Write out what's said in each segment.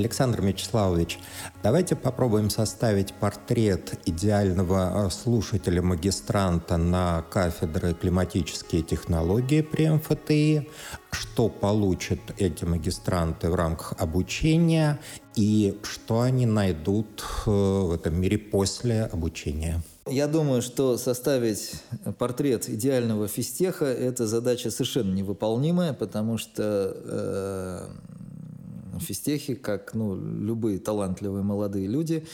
Александр Мячеславович, давайте попробуем составить портрет идеального э, слушателя-магистранта на кафедре климатические технологии при МФТИ, что получат эти магистранты в рамках обучения и что они найдут э, в этом мире после обучения. Я думаю, что составить портрет идеального физтеха – это задача совершенно невыполнимая, потому что э, физтехи, как ну, любые талантливые молодые люди,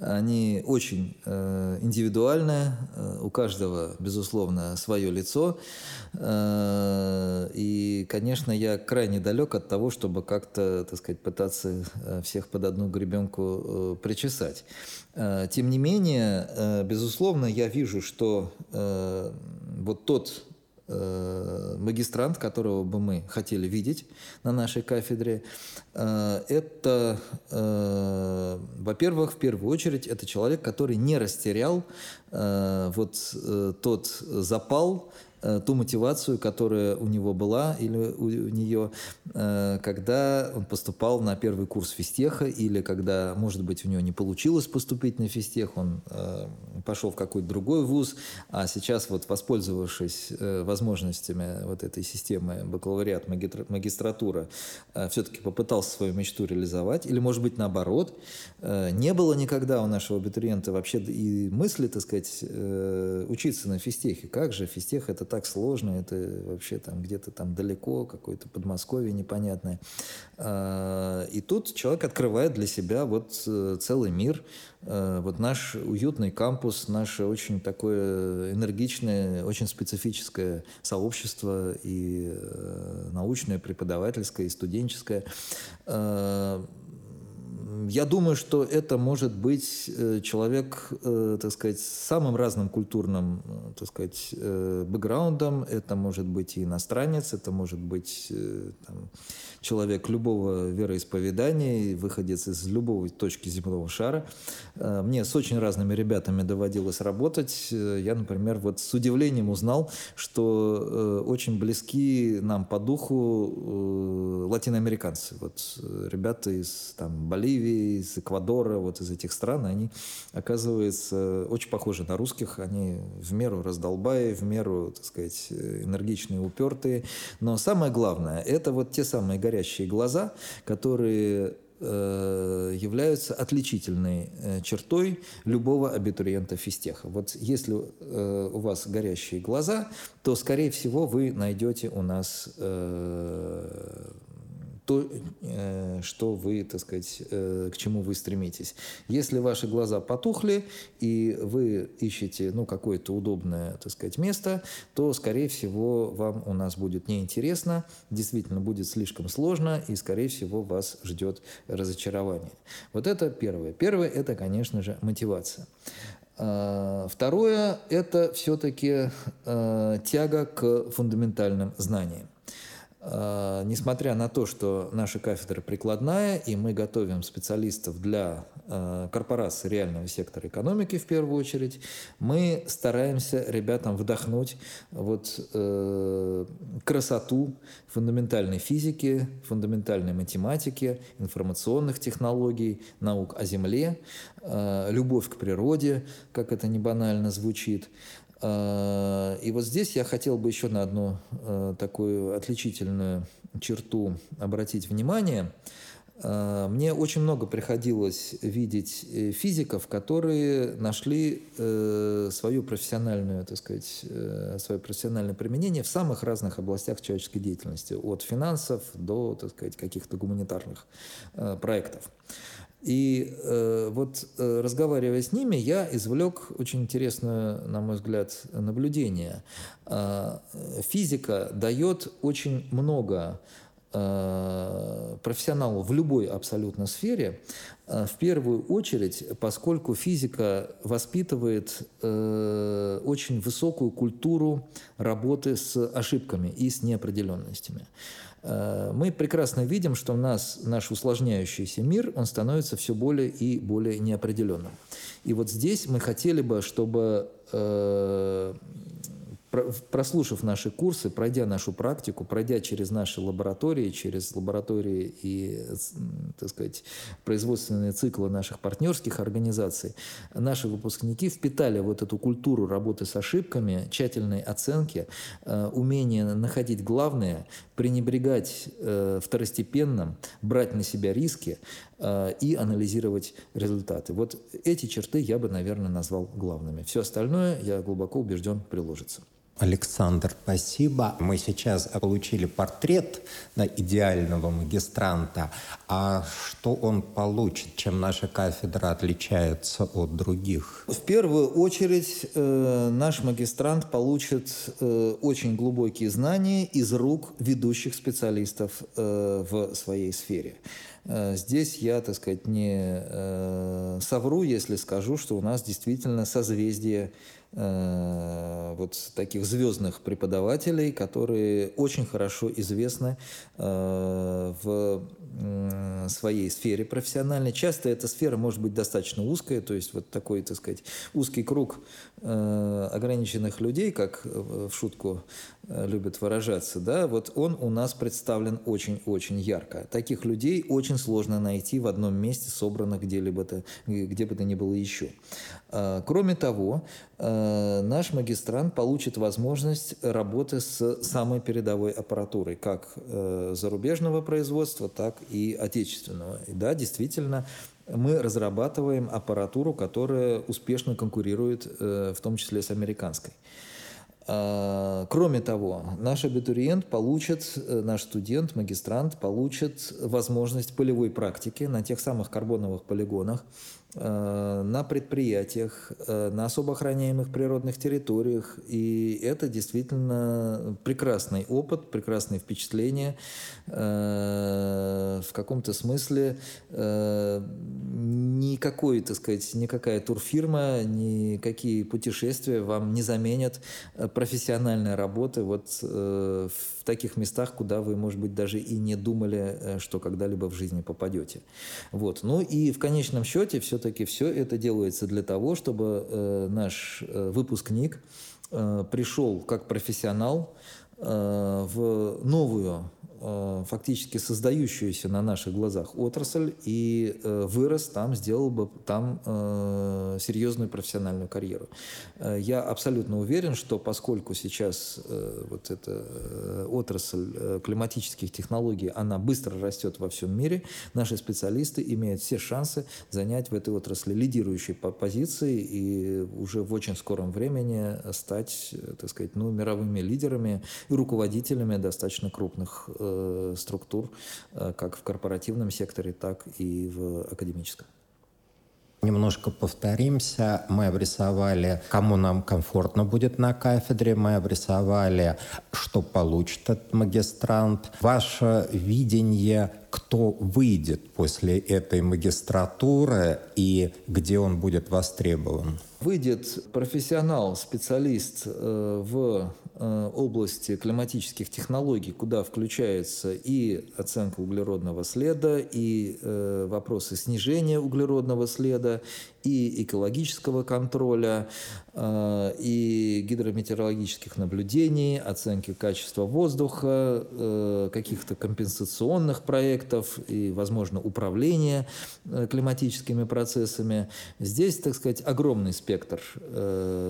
они очень э, индивидуальные, э, у каждого, безусловно, свое лицо. Э, и, конечно, я крайне далек от того, чтобы как-то, так сказать, пытаться э, всех под одну гребенку э, причесать. Э, тем не менее, э, безусловно, я вижу, что э, вот тот Э, магистрант, которого бы мы хотели видеть на нашей кафедре, э, это, э, во-первых, в первую очередь, это человек, который не растерял вот тот запал Э, ту мотивацию, которая у него была или у нее, э, когда он поступал на первый курс физтеха, или когда, может быть, у него не получилось поступить на физтех, он э, пошел в какой-то другой вуз, а сейчас, вот, воспользовавшись возможностями вот этой системы бакалавриат, магистратура, все-таки попытался свою мечту реализовать, или, может быть, наоборот, не было никогда у нашего абитуриента вообще и мысли, так сказать, учиться на физтехе. Как же физтех – это так сложно, это вообще там где-то там далеко, какое-то Подмосковье непонятное. А, и тут человек открывает для себя вот э, целый мир, э, вот наш уютный кампус, наше очень такое энергичное, очень специфическое сообщество и э, научное, преподавательское, и студенческое я думаю, что это может быть э, человек, э, так сказать, с самым разным культурным, э, так сказать, бэкграундом. Это может быть и иностранец, это может быть там, человек любого вероисповедания, выходец из любой точки земного шара. Мне с очень разными ребятами доводилось работать. Я, например, вот с удивлением узнал, что очень близки нам по духу латиноамериканцы. Вот ребята из там, Боливии, из Эквадора, вот из этих стран, они, оказывается, очень похожи на русских. Они в меру раздолбаи, в меру, так сказать, энергичные, упертые. Но самое главное, это вот те самые горящие глаза, которые э, являются отличительной э, чертой любого абитуриента физтеха. Вот если э, у вас горящие глаза, то, скорее всего, вы найдете у нас то, э, что вы, так сказать, э, к чему вы стремитесь. Если ваши глаза потухли, и вы ищете ну, какое-то удобное, так сказать, место, то, скорее всего, вам у нас будет неинтересно, действительно будет слишком сложно, и, скорее всего, вас ждет разочарование. Вот это первое. Первое – это, конечно же, мотивация. А, второе – это все-таки э, тяга к фундаментальным знаниям. А, несмотря на то, что наша кафедра прикладная, и мы готовим специалистов для а, корпорации реального сектора экономики в первую очередь, мы стараемся ребятам вдохнуть вот, э, красоту фундаментальной физики, фундаментальной математики, информационных технологий, наук о Земле, э, любовь к природе, как это не банально звучит, Э, и вот здесь я хотел бы еще на одну э, такую отличительную черту обратить внимание. Э, мне очень много приходилось видеть физиков, которые нашли свою профессиональную, так сказать, свое профессиональное применение в самых разных областях человеческой деятельности, от финансов до, так сказать, каких-то гуманитарных проектов. И э, вот э, разговаривая с ними, я извлек очень интересное, на мой взгляд, наблюдение. Э, физика дает очень много э, профессионалу в любой абсолютно сфере, э, в первую очередь, поскольку физика воспитывает э, очень высокую культуру работы с ошибками и с неопределенностями. Э, мы прекрасно видим, что у нас наш усложняющийся мир, он становится все более и более неопределенным. И вот здесь мы хотели бы, чтобы э, прослушав наши курсы, пройдя нашу практику, пройдя через наши лаборатории, через лаборатории и, так сказать, производственные циклы наших партнерских организаций, наши выпускники впитали вот эту культуру работы с ошибками, тщательной оценки, э, умение находить главное, пренебрегать э, второстепенным, брать на себя риски э, и анализировать результаты. Вот эти черты я бы, наверное, назвал главными. Все остальное, я глубоко убежден, приложится. Александр, спасибо. Мы сейчас получили портрет на идеального магистранта. А что он получит? Чем наша кафедра отличается от других? В первую очередь э, наш магистрант получит э, очень глубокие знания из рук ведущих специалистов э, в своей сфере. Здесь я, так сказать, не совру, если скажу, что у нас действительно созвездие вот таких звездных преподавателей, которые очень хорошо известны э, в своей сфере профессиональной. Часто эта сфера может быть достаточно узкая, то есть вот такой, так сказать, узкий круг э, ограниченных людей, как в шутку любят выражаться, да, вот он у нас представлен очень-очень ярко. Таких людей очень сложно найти в одном месте, собранных где-либо, где бы то ни было еще. Кроме того, Э, наш магистрант получит возможность работы с самой передовой аппаратурой, как э, зарубежного производства, так и отечественного. И да, действительно, мы разрабатываем аппаратуру, которая успешно конкурирует, э, в том числе с американской. Кроме того, наш абитуриент получит, наш студент, магистрант получит возможность полевой практики на тех самых карбоновых полигонах, Э, на предприятиях, э, на особо охраняемых природных территориях. И это действительно прекрасный опыт, прекрасные впечатления. Э, в каком-то смысле никакой, так сказать, никакая турфирма, никакие путешествия вам не заменят профессиональной работы вот в таких местах, куда вы, может быть, даже и не думали, что когда-либо в жизни попадете. Вот. Ну и в конечном счете все все-таки все это делается для того, чтобы э, наш э, выпускник э, пришел как профессионал э, в новую фактически создающуюся на наших глазах отрасль и э, вырос там, сделал бы там э, серьезную профессиональную карьеру. Я абсолютно уверен, что поскольку сейчас вот эта отрасль климатических технологий, она быстро растет во всем мире, наши специалисты имеют все шансы занять в этой отрасли лидирующие позиции и уже в очень скором времени стать, так сказать, ну, мировыми лидерами и руководителями достаточно крупных Э, структур, э, как в корпоративном секторе, так и в академическом. Немножко повторимся. Мы обрисовали, кому нам комфортно будет на кафедре. Мы обрисовали, что получит этот магистрант. Ваше видение, кто выйдет после этой магистратуры и где он будет востребован? Выйдет профессионал, специалист э, в Э, области климатических технологий, куда включается и оценка углеродного следа, и э, вопросы снижения углеродного следа, и экологического контроля, э, и гидрометеорологических наблюдений, оценки качества воздуха, э, каких-то компенсационных проектов и, возможно, управления э, климатическими процессами. Здесь, так сказать, огромный спектр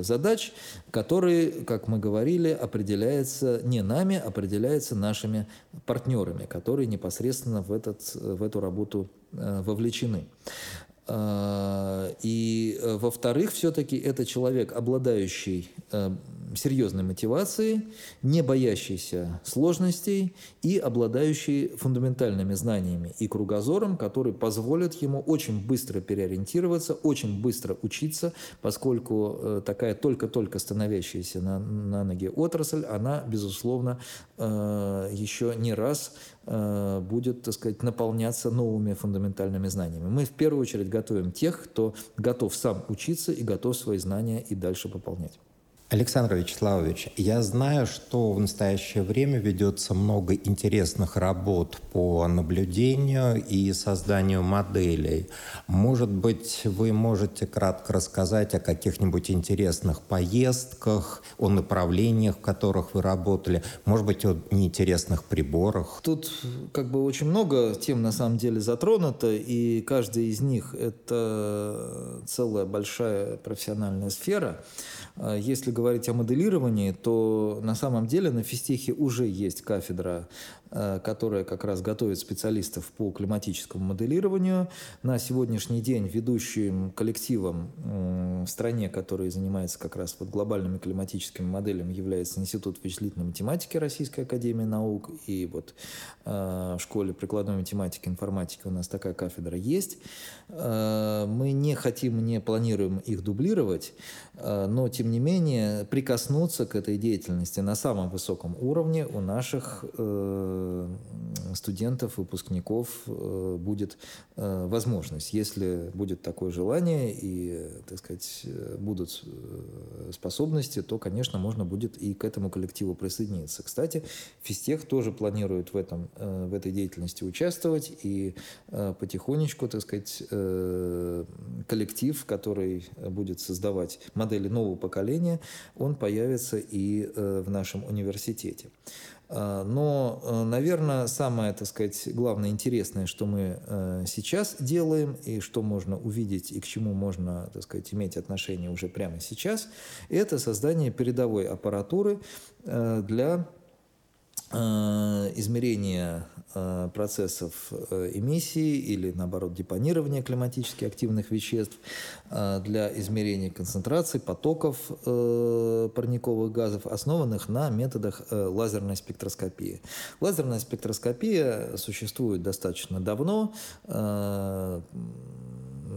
задач, который, как мы говорили, определяется не нами, определяется нашими партнерами, которые непосредственно в, этот, в эту работу вовлечены. А, и, э, во-вторых, все-таки это человек, обладающий э, серьезной мотивацией, не боящийся сложностей и обладающий фундаментальными знаниями и кругозором, которые позволят ему очень быстро переориентироваться, очень быстро учиться, поскольку э, такая только-только становящаяся на, на ноги отрасль, она, безусловно, еще не раз будет, так сказать, наполняться новыми фундаментальными знаниями. Мы в первую очередь готовим тех, кто готов сам учиться и готов свои знания и дальше пополнять. Александр Вячеславович, я знаю, что в настоящее время ведется много интересных работ по наблюдению и созданию моделей. Может быть, вы можете кратко рассказать о каких-нибудь интересных поездках, о направлениях, в которых вы работали, может быть, о неинтересных приборах? Тут как бы очень много тем на самом деле затронуто, и каждая из них – это целая большая профессиональная сфера. А если говорить о моделировании, то на самом деле на физтехе уже есть кафедра Э, которая как раз готовит специалистов по климатическому моделированию. На сегодняшний день ведущим коллективом в стране, который занимается как раз вот глобальными климатическими моделями, является Институт вычислительной математики Российской Академии Наук. И вот э, в школе прикладной математики и информатики у нас такая кафедра есть. Э, мы не хотим, не планируем их дублировать, но тем не менее прикоснуться к этой деятельности на самом высоком уровне у наших Э, студентов, выпускников э, будет э, возможность. Если будет такое желание и, так сказать, будут способности, то, конечно, можно будет и к этому коллективу присоединиться. Кстати, Физтех тоже планирует в, этом, в этой деятельности участвовать и потихонечку, так сказать, коллектив, который будет создавать модели нового поколения, он появится и в нашем университете. А, но, э, наверное, самое, так сказать, главное интересное, что мы э, сейчас делаем и что можно увидеть и к чему можно, так сказать, иметь отношение уже прямо сейчас, это создание передовой аппаратуры э, для Э, измерения э, процессов э, эмиссии или, наоборот, депонирования климатически активных веществ, для измерения концентрации потоков парниковых газов, основанных на методах лазерной спектроскопии. Лазерная спектроскопия существует достаточно давно,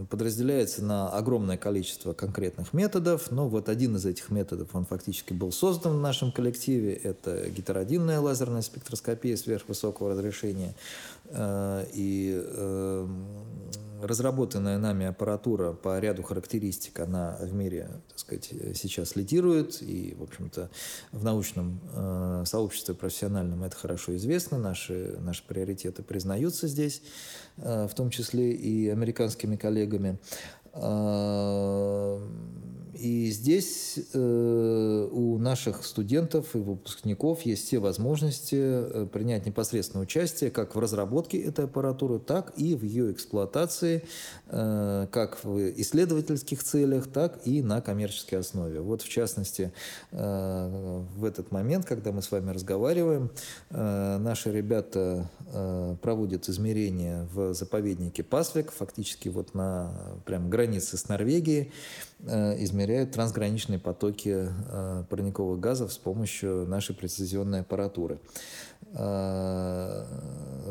подразделяется на огромное количество конкретных методов, но вот один из этих методов, он фактически был создан в нашем коллективе, это гетеродинная лазерная спектроскопия сверхвысокого разрешения. Э, и эм, разработанная нами аппаратура по ряду характеристик, она в мире, так сказать, сейчас лидирует, и, в общем-то, в научном э, сообществе профессиональном это хорошо известно, наши, наши приоритеты признаются здесь, э, в том числе и американскими коллегами. Э, и здесь э, у наших студентов и выпускников есть все возможности э, принять непосредственное участие как в разработке этой аппаратуры, так и в ее эксплуатации, э, как в исследовательских целях, так и на коммерческой основе. Вот в частности, э, в этот момент, когда мы с вами разговариваем, э, наши ребята э, проводят измерения в заповеднике Пасвик, фактически вот на прям границе с Норвегией. Э, измеряют трансграничные потоки э, парниковых газов с помощью нашей прецизионной аппаратуры. Э,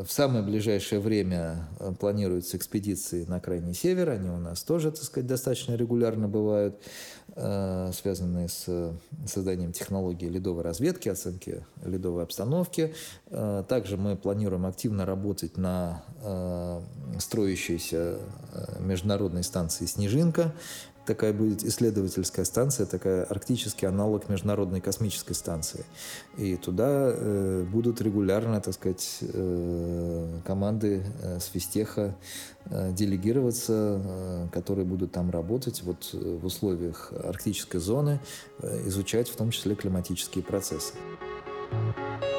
в самое ближайшее время планируются экспедиции на крайний север. Они у нас тоже, так сказать, достаточно регулярно бывают, связанные с созданием технологии ледовой разведки, оценки ледовой обстановки. Также мы планируем активно работать на строящейся международной станции «Снежинка», такая будет исследовательская станция, такая арктический аналог Международной космической станции. И туда э, будут регулярно, так сказать, э, команды э, с Фистеха э, делегироваться, э, которые будут там работать вот э, в условиях арктической зоны, э, изучать в том числе климатические процессы. thank you